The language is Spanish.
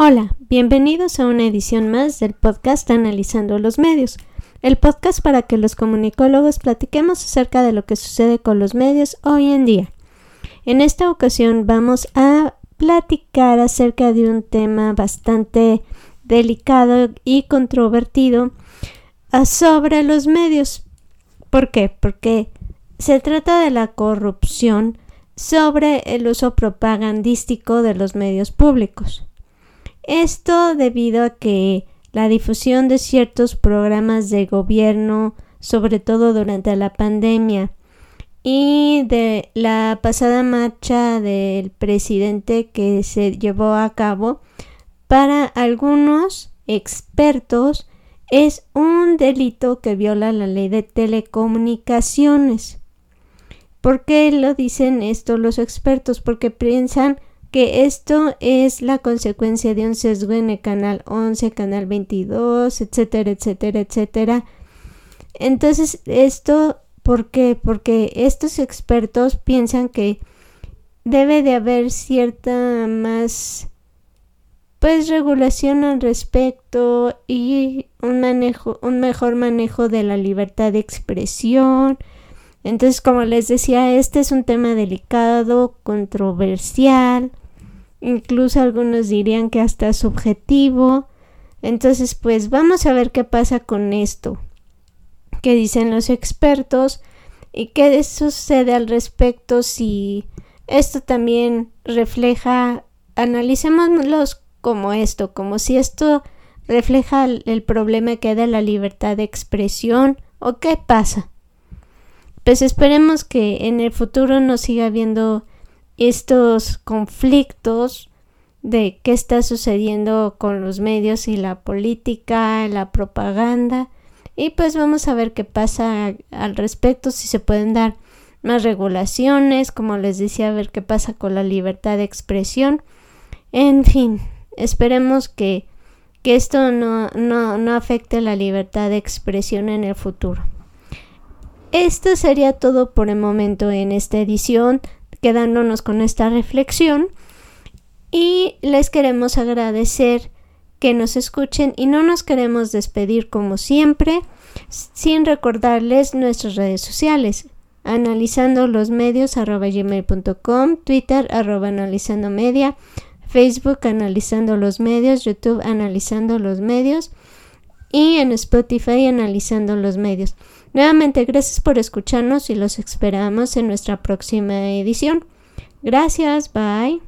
Hola, bienvenidos a una edición más del podcast Analizando los Medios, el podcast para que los comunicólogos platiquemos acerca de lo que sucede con los medios hoy en día. En esta ocasión vamos a platicar acerca de un tema bastante delicado y controvertido ah, sobre los medios. ¿Por qué? Porque se trata de la corrupción sobre el uso propagandístico de los medios públicos. Esto debido a que la difusión de ciertos programas de gobierno, sobre todo durante la pandemia, y de la pasada marcha del presidente que se llevó a cabo, para algunos expertos es un delito que viola la ley de telecomunicaciones. ¿Por qué lo dicen esto los expertos? Porque piensan que esto es la consecuencia de un sesgo en el canal 11, canal 22, etcétera, etcétera, etcétera. Entonces, esto, ¿por qué? Porque estos expertos piensan que debe de haber cierta más pues regulación al respecto y un manejo un mejor manejo de la libertad de expresión entonces como les decía este es un tema delicado controversial incluso algunos dirían que hasta subjetivo. Entonces, pues vamos a ver qué pasa con esto, qué dicen los expertos y qué sucede al respecto si esto también refleja, analicémoslos como esto, como si esto refleja el, problema que da la libertad de expresión o qué pasa. Pues esperemos que en el futuro no siga habiendo estos conflictos de qué está sucediendo con los medios y la política, la propaganda. Y pues vamos a ver qué pasa al respecto, si se pueden dar más regulaciones, como les decía, a ver qué pasa con la libertad de expresión. En fin, esperemos que, que esto no, no, no afecte la libertad de expresión en el futuro. Esto sería todo por el momento en esta edición quedándonos con esta reflexión. Y les queremos agradecer que nos escuchen y no nos queremos despedir como siempre sin recordarles nuestras redes sociales. Analizando los medios arroba gmail.com twitter arroba analizando media facebook analizando los medios youtube analizando los medios y en spotify analizando los medios Nuevamente, gracias por escucharnos y los esperamos en nuestra próxima edición. Gracias, bye.